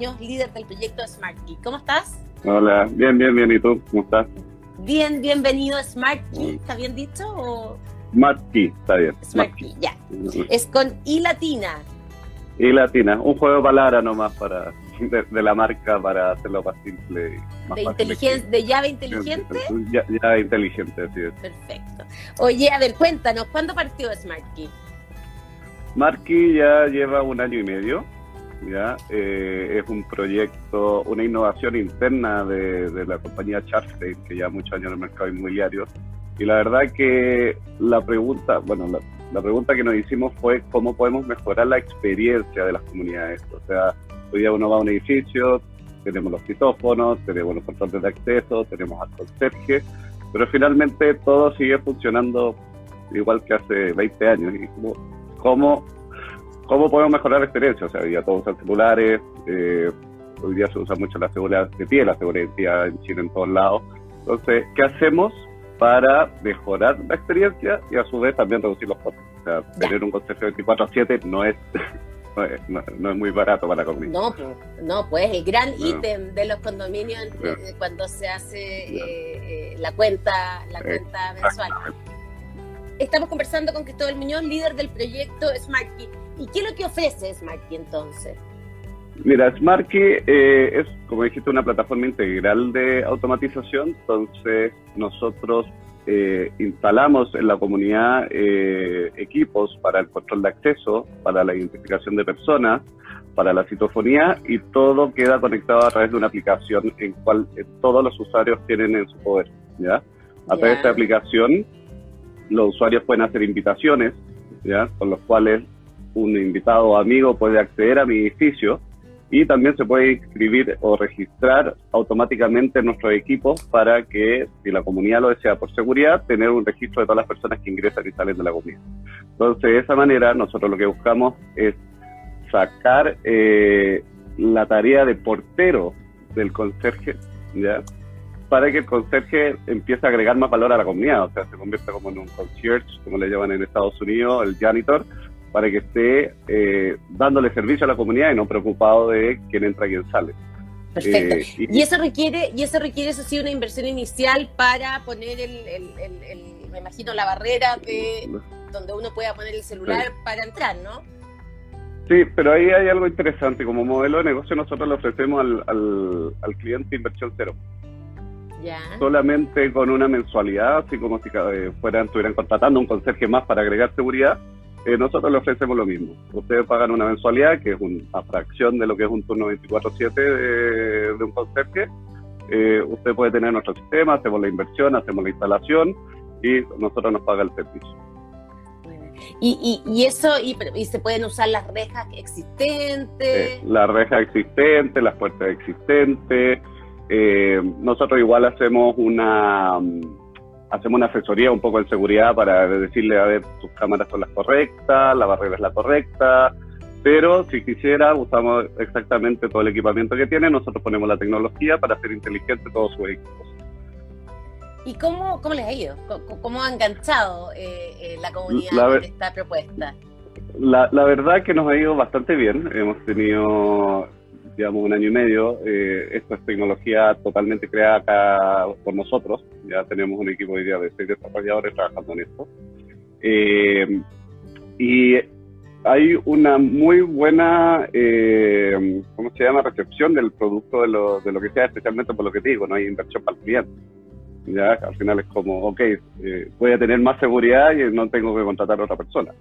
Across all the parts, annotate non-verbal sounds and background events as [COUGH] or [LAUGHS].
Muñoz, líder del proyecto SmartKey. ¿Cómo estás? Hola, bien, bien, bien. ¿Y tú? ¿Cómo estás? Bien, bienvenido a SmartKey. ¿Está bien dicho? O... Está bien. SmartKey, ya. Es con I latina. I latina, un juego de palabras nomás para de, la marca para hacerlo más simple. Más de, inteligencia, ¿De llave inteligente? Ya, llave inteligente, así es. Perfecto. Oye, a ver, cuéntanos, ¿cuándo partió SmartKey? SmartKey ya lleva un año y medio. ¿Ya? Eh, es un proyecto, una innovación interna de, de la compañía Charstein, que ya muchos años en el mercado inmobiliario. Y la verdad que la pregunta, bueno, la, la pregunta que nos hicimos fue cómo podemos mejorar la experiencia de las comunidades. O sea, hoy día uno va a un edificio, tenemos los citófonos, tenemos los controles de acceso, tenemos al conserje, pero finalmente todo sigue funcionando igual que hace 20 años. Y cómo, cómo podemos mejorar la experiencia? O sea, hoy día todos usan celulares, eh, hoy día se usa mucho la seguridad de pie, la seguridad en Chile en todos lados. Entonces, ¿qué hacemos para mejorar la experiencia y a su vez también reducir los costos. O sea, tener un concepto 24-7 no es, [LAUGHS] no es, muy barato para la comunidad. No, no, pues el gran ítem de los condominios eh, cuando se hace eh, eh, la cuenta, la cuenta mensual. Estamos conversando con Cristóbal Muñoz, líder del proyecto SmartKey. ¿Y qué es lo que ofrece SmartKey entonces? Mira, SmartKey eh, es, como dijiste, una plataforma integral de automatización. Entonces, nosotros eh, instalamos en la comunidad eh, equipos para el control de acceso, para la identificación de personas, para la citofonía y todo queda conectado a través de una aplicación en cual todos los usuarios tienen en su poder. ¿ya? A través de esta aplicación, los usuarios pueden hacer invitaciones, ¿ya? con los cuales un invitado o amigo puede acceder a mi edificio y también se puede inscribir o registrar automáticamente en nuestro equipo para que, si la comunidad lo desea por seguridad, tener un registro de todas las personas que ingresan y salen de la comunidad. Entonces, de esa manera, nosotros lo que buscamos es sacar eh, la tarea de portero del conserje, ¿ya? para que el conserje empiece a agregar más valor a la comunidad, o sea, se convierta como en un concierge, como le llaman en Estados Unidos, el janitor, para que esté eh, dándole servicio a la comunidad y no preocupado de quién entra y quién sale. Perfecto. Eh, y, eso requiere, y eso requiere, eso sí, una inversión inicial para poner el, me imagino, la barrera de donde uno pueda poner el celular para entrar, ¿no? Sí, pero ahí hay algo interesante. Como modelo de negocio nosotros le ofrecemos al, al, al cliente inversión cero. Ya. Solamente con una mensualidad, así como si eh, fueran, estuvieran contratando un conserje más para agregar seguridad, eh, nosotros le ofrecemos lo mismo. Ustedes pagan una mensualidad, que es una fracción de lo que es un turno 24-7 de, un conserje. Eh, usted puede tener nuestro sistema, hacemos la inversión, hacemos la instalación y nosotros nos paga el servicio. Y, y, eso, y, y, se pueden usar las rejas existentes. Eh, las rejas existentes, las puertas existentes. Eh, nosotros igual hacemos una hacemos una asesoría un poco de seguridad para decirle, a ver, tus cámaras son las correctas, la barrera es la correcta, pero si quisiera, usamos exactamente todo el equipamiento que tiene, nosotros ponemos la tecnología para hacer inteligente todos sus equipos. ¿Y cómo, cómo les ha ido? ¿Cómo, ha enganchado eh, eh, la comunidad con esta propuesta? La, la verdad que nos ha ido bastante bien. Hemos tenido digamos, un año y medio. Eh, esta es tecnología totalmente creada acá por nosotros. Ya tenemos un equipo hoy día de seis desarrolladores trabajando en esto. Eh, y hay una muy buena, eh, ¿cómo se llama?, recepción del producto de lo, de lo que sea, especialmente por lo que te digo, no hay inversión para el cliente. Ya, al final es como, ok, eh, voy a tener más seguridad y no tengo que contratar a otra persona.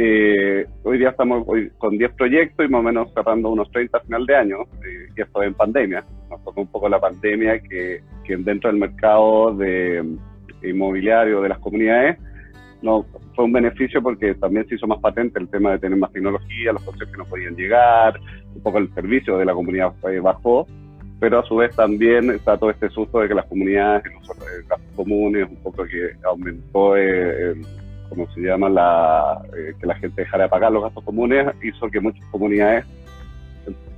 Eh, hoy día estamos con 10 proyectos y más o menos cerrando unos 30 a final de año, eh, y esto en pandemia. Nos tocó un poco la pandemia que, dentro del mercado de, inmobiliario de las comunidades no, fue un beneficio porque también se hizo más patente el tema de tener más tecnología, los costes que no podían llegar, un poco el servicio de la comunidad bajó, pero a su vez también está todo este susto de que las comunidades, los comunes, un poco que aumentó eh, el como se llama, la, eh, que la gente dejara de pagar los gastos comunes, hizo que muchas comunidades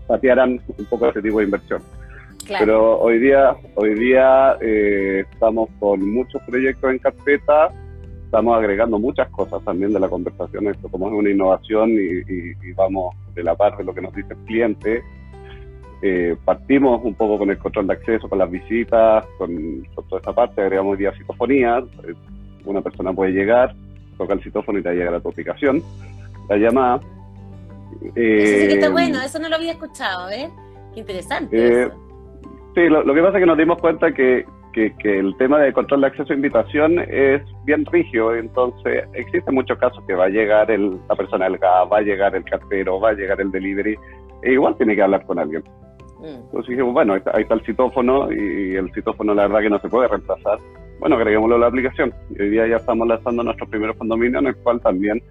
patearan un poco ese tipo de inversión. Pero hoy día, hoy día eh, estamos con muchos proyectos en carpeta estamos agregando muchas cosas también de la conversación, esto como es una innovación y, vamos de la par de lo que nos dice el cliente. Eh, partimos un poco con el control de acceso, con las visitas, con, toda esta parte, agregamos día citofonía, eh, una persona puede llegar, toca el citófono y te va a llegar a tu aplicación, la llamada. Eh, eso sí que está eh, bueno, eso no lo había escuchado, ¿eh? Qué interesante. sí, lo, lo, que pasa es que nos dimos cuenta que que, el tema de control de acceso a invitación es bien rígido, entonces existen muchos casos que va a llegar el, la persona del gas, va a llegar el cartero, va a llegar el delivery, e igual tiene que hablar con alguien. Mm. Entonces dijimos, bueno, ahí está, el citófono y el citófono la verdad que no se puede reemplazar. Bueno, agreguémoslo a la aplicación. Y hoy día ya estamos lanzando nuestros primeros condominios en el cual también,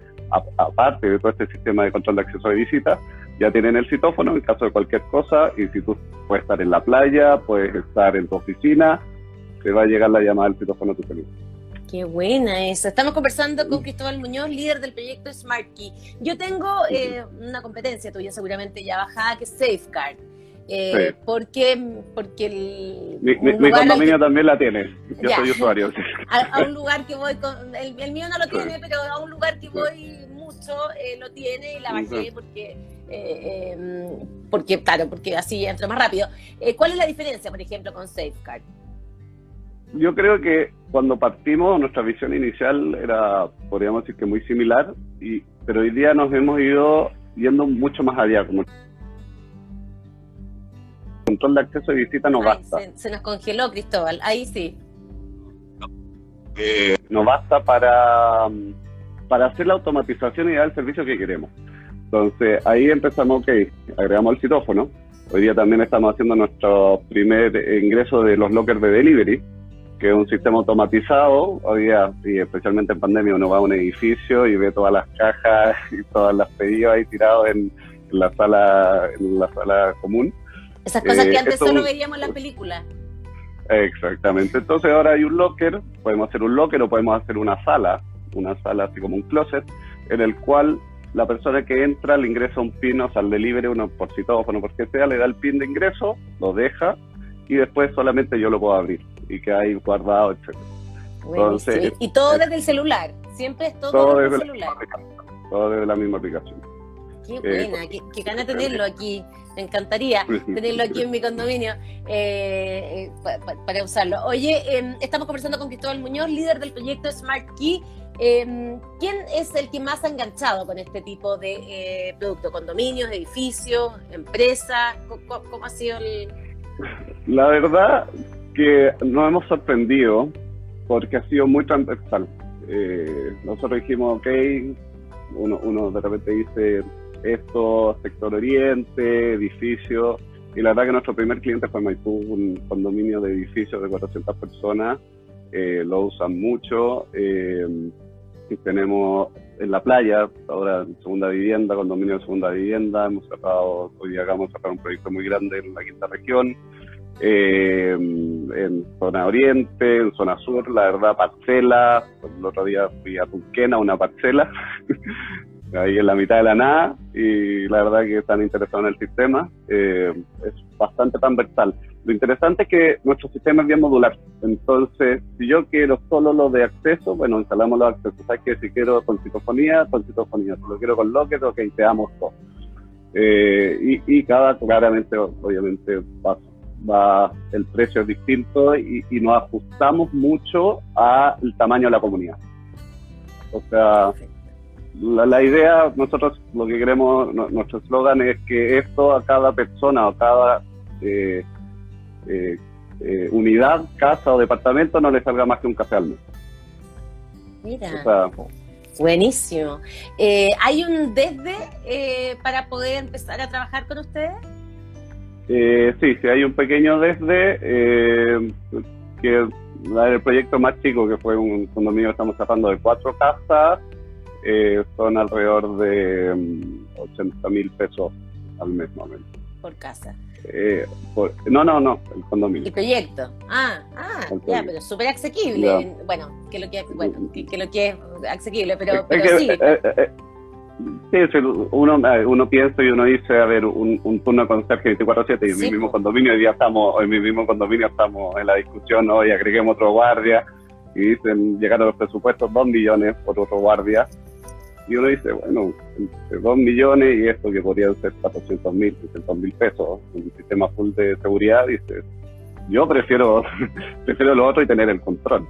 aparte de todo este sistema de control de acceso de visitas, ya tienen el citófono en caso de cualquier cosa y si tú puedes estar en la playa, puedes estar en tu oficina, te va a llegar la llamada del citófono a tu teléfono. Qué buena eso. Estamos conversando con Cristóbal Muñoz, líder del proyecto Smart Key. Yo tengo eh, una competencia tuya seguramente ya bajada que es Safeguard. Eh, porque, porque el, mi, condominio también la tiene. Yo soy usuario. [LAUGHS] A, un lugar que voy, con, el, mío no lo tiene, pero a un lugar que voy mucho eh, lo tiene y la bajé porque, eh, em, porque, claro, porque así entro más rápido. ¿Cuál es la diferencia, por ejemplo, con Safeguard? yo creo que cuando partimos, nuestra visión inicial era, podríamos decir que muy similar, y, pero hoy día nos hemos ido yendo mucho más allá. Como control de acceso y visita no basta. Se, nos congeló, Cristóbal, ahí sí. Eh, no basta para, para hacer la automatización y dar el servicio que queremos. Entonces ahí empezamos, ok, agregamos el citófono. Hoy día también estamos haciendo nuestro primer ingreso de los lockers de delivery que es un sistema automatizado. Hoy día, y especialmente en pandemia, uno va a un edificio y ve todas las cajas [LAUGHS] y todas las pedidos ahí tirados en, la sala en la sala común. Esas cosas que eh, antes solo veíamos en las películas. Exactamente. Entonces ahora hay un locker, podemos hacer un locker o podemos hacer una sala, una sala así como un closet, en el cual la persona que entra le ingresa un pin, o sea, al delivery, uno por citófono, porque sea, le da el pin de ingreso, lo deja y después solamente yo lo puedo abrir y que hay guardado, etc. Entonces, y todo desde el celular, siempre es todo, desde, el celular. todo desde la misma aplicación. Qué eh, buena, qué, gana tenerlo aquí. Me encantaría [LAUGHS] tenerlo aquí en mi condominio eh, eh para, usarlo. Oye, em, estamos conversando con Cristóbal Muñoz, líder del proyecto Smart Key. Em, ¿Quién es el que más ha enganchado con este tipo de eh, producto? ¿Condominios, edificios, empresas? ¿Cómo, ha sido el...? La verdad, que nos hemos sorprendido porque ha sido muy transversal. Eh, nosotros dijimos, ok, uno, uno de repente dice esto, sector oriente, edificio, y la verdad que nuestro primer cliente fue Maipú, un condominio de edificios de 400 personas, eh, lo usan mucho, eh, y tenemos en la playa, ahora segunda vivienda, condominio de segunda vivienda, hemos cerrado, hoy día acabamos de cerrar un proyecto muy grande en la quinta región, eh, en zona oriente, en zona sur, la verdad, parcela. El otro día fui a Tunquena, una parcela, [LAUGHS] ahí en la mitad de la nada, y la verdad que están interesados en el sistema. Eh, es bastante transversal. Lo interesante es que nuestro sistema es bien modular. Entonces, si yo quiero solo lo de acceso, bueno, instalamos los accesos. Sabes que si quiero con citofonía, con citofonía. Si lo quiero con locket, ok, te damos todo. Eh, y, y, cada, claramente, obviamente, va, el precio es distinto y, nos ajustamos mucho al tamaño de la comunidad. O sea, la, idea, nosotros lo que queremos, nuestro eslogan es que esto a cada persona o cada eh, eh, eh, unidad, casa o departamento no le salga más que un café al mes. Mira. Buenísimo. ¿Hay un desde para poder empezar a trabajar con ustedes? Eh, sí, sí, hay un pequeño desde, eh, que el proyecto más chico, que fue un condominio, estamos tratando de cuatro casas, eh, son alrededor de 80 mm, mil pesos al mes, más Por casa. Eh, no, no, no, el condominio. El proyecto. Ah, ah, ya, pero súper asequible. Bueno, que lo que, bueno, que, lo que es asequible, pero, pero sí. Sí, uno, eh, uno piensa y uno dice, a ver, un, un turno de conserje 24-7 y en mi mismo condominio, hoy día estamos, en mi mismo condominio estamos en la discusión, hoy agreguemos otro guardia. y dicen, llegaron los presupuestos 2 millones por otro guardia, y uno dice, bueno, entre 2 millones y esto que podrían ser 400 mil, 600 mil pesos, un sistema full de seguridad, dice, yo prefiero, [LAUGHS] prefiero lo otro y tener el control.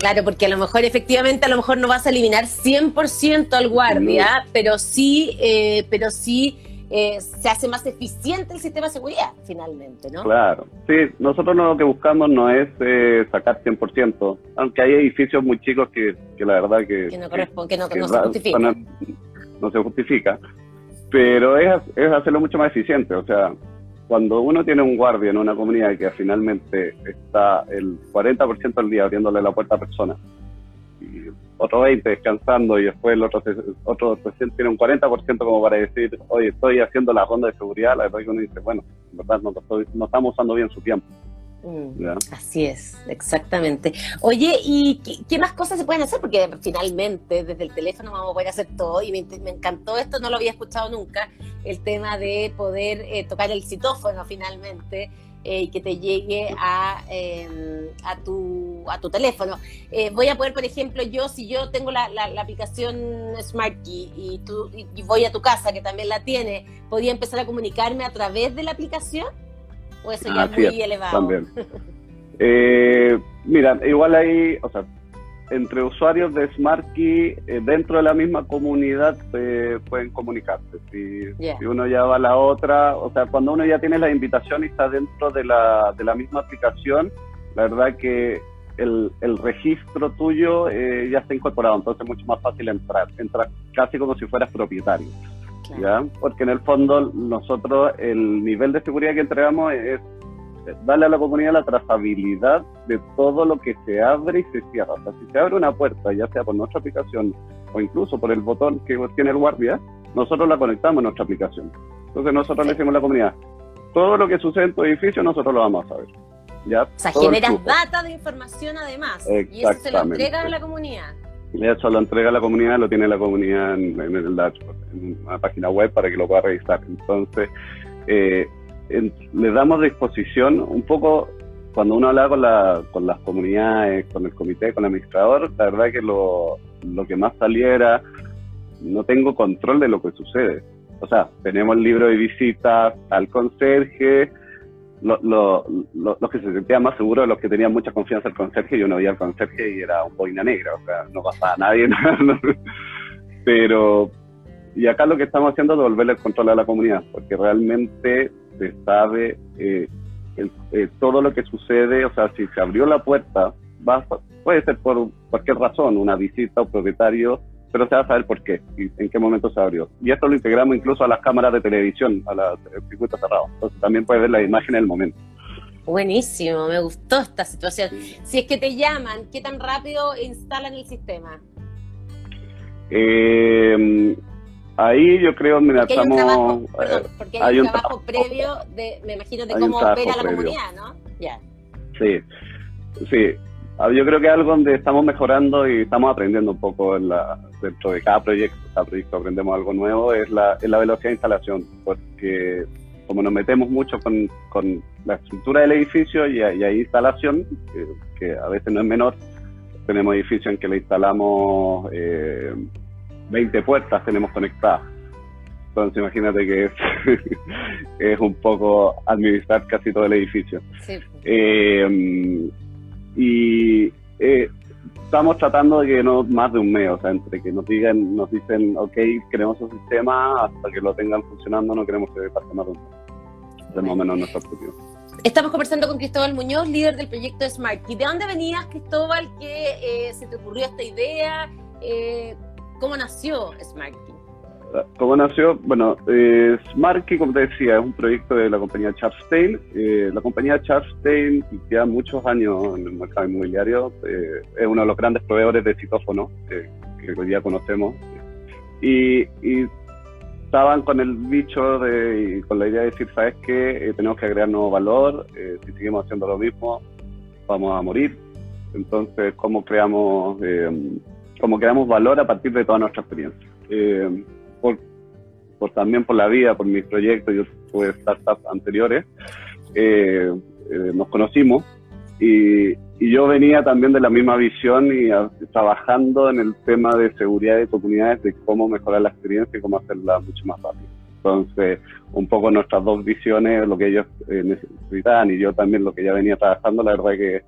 Claro, porque a lo mejor efectivamente a lo mejor no vas a eliminar 100% al guardia, pero sí, eh, pero sí eh, se hace más eficiente el sistema de seguridad finalmente, ¿no? Claro, sí, nosotros lo que buscamos no es eh, sacar 100%, aunque hay edificios muy chicos que, la verdad que... Que no, que, no, se justifica. No, se justifica, pero es, es hacerlo mucho más eficiente, o sea, cuando uno tiene un guardia en una comunidad que finalmente está el 40% del día abriéndole la puerta a personas, otro 20 descansando y después el otro, otro tiene un 40% como para decir, oye, estoy haciendo la ronda de seguridad, la verdad que uno dice, bueno, en verdad no, no estamos usando bien su tiempo. Mm, así es, exactamente. Oye, ¿y qué, más cosas se pueden hacer? Porque finalmente desde el teléfono vamos a poder hacer todo y me, encantó esto, no lo había escuchado nunca, el tema de poder eh, tocar el citófono finalmente eh, y que te llegue a, em, a, tu, a tu teléfono. Eh, voy a poder, por ejemplo, yo, si yo tengo la, la, aplicación Smart Key y, tú, y voy a tu casa, que también la tiene, ¿podría empezar a comunicarme a través de la aplicación? ¿O eso ya es muy elevado? También. [LAUGHS] Eh, mira, igual hay, o sea, entre usuarios de SmartKey eh, dentro de la misma comunidad eh, pueden comunicarse. Si, uno ya va a la otra, o sea, cuando uno ya tiene la invitación y está dentro de la, de la misma aplicación, la verdad que el, el registro tuyo ya está incorporado, entonces es mucho más fácil entrar. Entras casi como si fueras propietario. ¿ya? Porque en el fondo nosotros el nivel de seguridad que entregamos es darle a la comunidad la trazabilidad de todo lo que se abre y se cierra. O sea, si se abre una puerta, ya sea por nuestra aplicación o incluso por el botón que tiene el guardia, nosotros la conectamos a nuestra aplicación. Entonces nosotros le decimos a la comunidad, todo lo que sucede en tu edificio nosotros lo vamos a saber. ¿ya? O sea, generas data de información además y eso se lo entregas a la comunidad. De hecho, lo entrega a la comunidad, lo tiene la comunidad en, el dashboard, en una página web para que lo pueda revisar. Entonces, eh, le damos disposición un poco, cuando uno habla con, la, con las comunidades, con el comité, con el administrador, la verdad que lo, lo que más saliera, no tengo control de lo que sucede. O sea, tenemos el libro de visitas al conserje, lo, los que se sentían más seguros, los que tenían mucha confianza al conserje, yo no veía al conserje y era un boina negra, o sea, no pasaba a nadie. [LAUGHS] Pero, y acá lo que estamos haciendo es devolverle el control a la comunidad, porque realmente se sabe eh, eh, todo lo que sucede, o sea, si se abrió la puerta, va, puede ser por cualquier razón, una visita o propietario pero se va a saber por qué y en qué momento se abrió. Y esto lo integramos incluso a las cámaras de televisión, a los circuitos cerrados. Entonces también puedes ver la imagen en el momento. Buenísimo, me gustó esta situación. Si es que te llaman, ¿qué tan rápido instalan el sistema? Eh, ahí yo creo, mira, porque estamos... Hay un trabajo, perdón, porque hay, un, trabajo, previo, de, me imagino, de cómo opera la comunidad, ¿no? Ya. Sí, sí. Ah, yo creo que es algo donde estamos mejorando y estamos aprendiendo un poco en la, dentro de cada proyecto, cada proyecto aprendemos algo nuevo, es la, es la velocidad de instalación, porque como nos metemos mucho con, con la estructura del edificio y, hay instalación, que, a veces no es menor, tenemos edificios en que le instalamos eh, 20 puertas, tenemos conectadas. Entonces imagínate que es, [LAUGHS] es un poco administrar casi todo el edificio. Sí. Eh, y eh, estamos tratando de que no más de un mes, o sea, entre que nos digan, nos dicen, ok, queremos un sistema, hasta que lo tengan funcionando, no queremos que pase más de un mes. De más o menos nuestro objetivo. Estamos conversando con Cristóbal Muñoz, líder del proyecto Smart. ¿Y de dónde venías, Cristóbal, que eh, se te ocurrió esta idea? Eh, ¿Cómo nació Smart ¿Cómo nació? Bueno, eh, como te decía, es un proyecto de la compañía Charstein. Eh, la compañía Charstein lleva muchos años en el mercado inmobiliario. Eh, es uno de los grandes proveedores de citófonos que hoy día conocemos. Y, estaban con el bicho de, y con la idea de decir, ¿sabes qué? Eh, tenemos que agregar nuevo valor. Eh, si seguimos haciendo lo mismo, vamos a morir. Entonces, ¿cómo creamos, cómo creamos valor a partir de toda nuestra experiencia? por, por también por la vida, por mis proyectos, yo tuve startups anteriores, eh, eh, nos conocimos y, y yo venía también de la misma visión y trabajando en el tema de seguridad de comunidades, de cómo mejorar la experiencia y cómo hacerla mucho más rápida. Entonces, un poco nuestras dos visiones, lo que ellos eh, necesitaban y yo también lo que ya venía trabajando, la verdad que,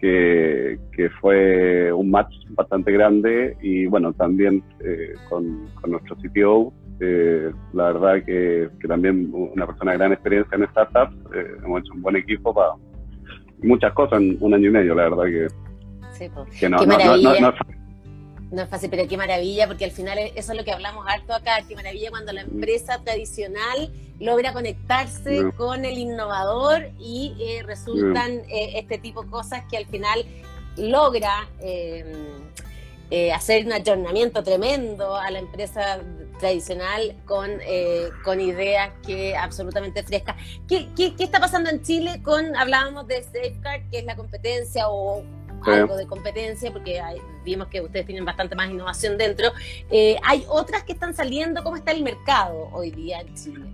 que, fue un match bastante grande y bueno, también eh, con, nuestro CTO, eh, la verdad que, también una persona de gran experiencia en startups, hemos hecho un buen equipo para muchas cosas en un año y medio, la verdad que, sí, que no, no, no es fácil, pero qué maravilla, porque al final eso es lo que hablamos harto acá, qué maravilla cuando la empresa tradicional logra conectarse con el innovador y eh, resultan eh, este tipo de cosas que al final logra eh, hacer un ayornamiento tremendo a la empresa tradicional con, con ideas que absolutamente frescas. ¿Qué, ¿Qué, qué, está pasando en Chile con, hablábamos de Safeguard, que es la competencia o algo de competencia, porque vimos que ustedes tienen bastante más innovación dentro. Eh, ¿Hay otras que están saliendo? ¿Cómo está el mercado hoy día en Chile?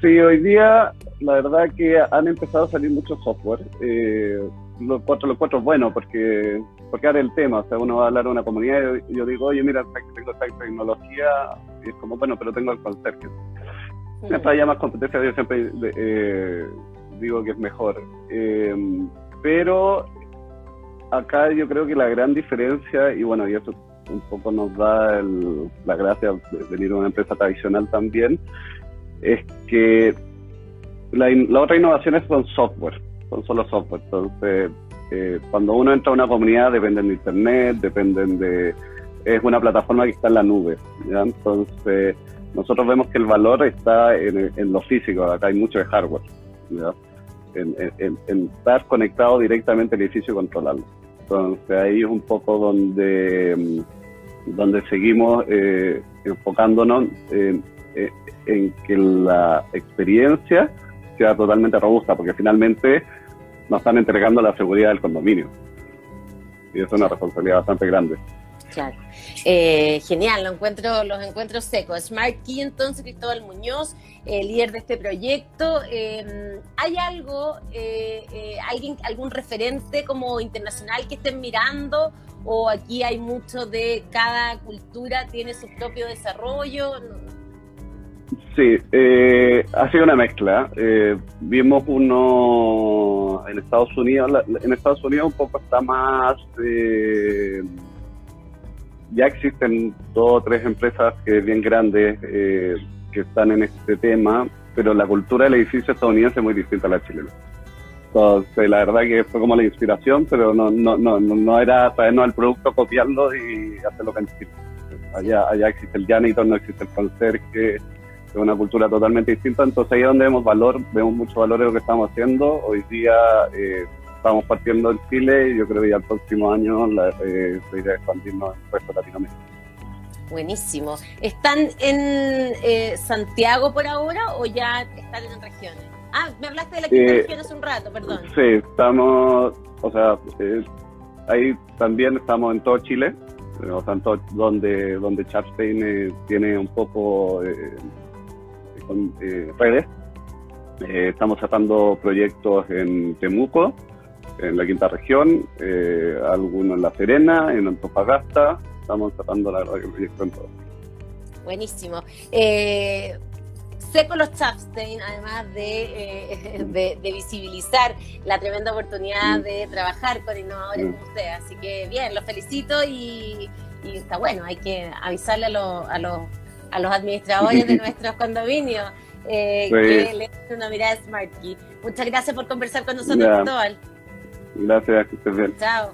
Sí, hoy día la verdad que han empezado a salir muchos software. Eh, los cuatro, los cuatro es bueno porque, porque ahora el tema, o sea, uno va a hablar de una comunidad y yo digo, oye, mira, tengo esta tecnología, y es como, bueno, pero tengo el conserje. Mm. Mientras haya más competencia, yo siempre eh, digo que es mejor. pero acá yo creo que la gran diferencia, y bueno, y eso un poco nos da la gracia de venir a una empresa tradicional también, es que la, otra innovación es con software, son solo software. Entonces, eh, cuando uno entra a una comunidad dependen de internet, dependen de... es una plataforma que está en la nube. Entonces, nosotros vemos que el valor está en, en lo físico, acá hay mucho de hardware, ¿ya? En, estar conectado directamente al edificio y controlarlo. Entonces ahí es un poco donde, mm, donde seguimos eh, enfocándonos en, en que la experiencia sea totalmente robusta, porque finalmente nos están entregando la seguridad del condominio. Y es una responsabilidad bastante grande. Claro. Eh, genial, lo encuentro, los encuentros secos. Smart Key, entonces, Cristóbal Muñoz, eh, líder de este proyecto. Em, ¿Hay algo, eh, alguien, algún referente como internacional que estén mirando? ¿O aquí hay mucho de cada cultura tiene su propio desarrollo? Sí, ha sido una mezcla. vimos uno en Estados Unidos, en Estados Unidos un poco está más ya existen dos o tres empresas que bien grandes eh, que están en este tema, pero la cultura del edificio estadounidense es muy distinta a la chilena. Entonces, la verdad que fue como la inspiración, pero no, no, no, no era traernos al producto, copiarlo y hacerlo en Chile. Allá, allá existe el janitor, no existe el conserje, es una cultura totalmente distinta. Entonces, ahí es donde vemos valor, vemos mucho valor en lo que estamos haciendo. Hoy día, eh, estamos partiendo en Chile y yo creo que ya el próximo año la, eh, se irá expandiendo en el resto de Latinoamérica. Buenísimo. ¿Están en eh, Santiago por ahora o ya están en regiones? Ah, me hablaste de la quinta eh, región hace un rato, perdón. Sí, estamos, o sea, eh, ahí también estamos en todo Chile, o sea, donde, donde Chapstein tiene un poco con, redes. estamos sacando proyectos en Temuco, en la quinta región, eh, algunos en La Serena, en Antofagasta. Estamos tratando la verdad que el proyecto en todo. Buenísimo. Eh, sé con los Chapstein, además de, eh, [LAUGHS] de, visibilizar la tremenda oportunidad mm. de trabajar con innovadores mm. como usted. Así que bien, los felicito y, está bueno, hay que avisarle a, a, los, a los administradores de [LAUGHS] nuestros condominios eh, que le den una mirada Smart Key. Muchas gracias por conversar con nosotros, Cristóbal. Gracias, que estés bien. Chao.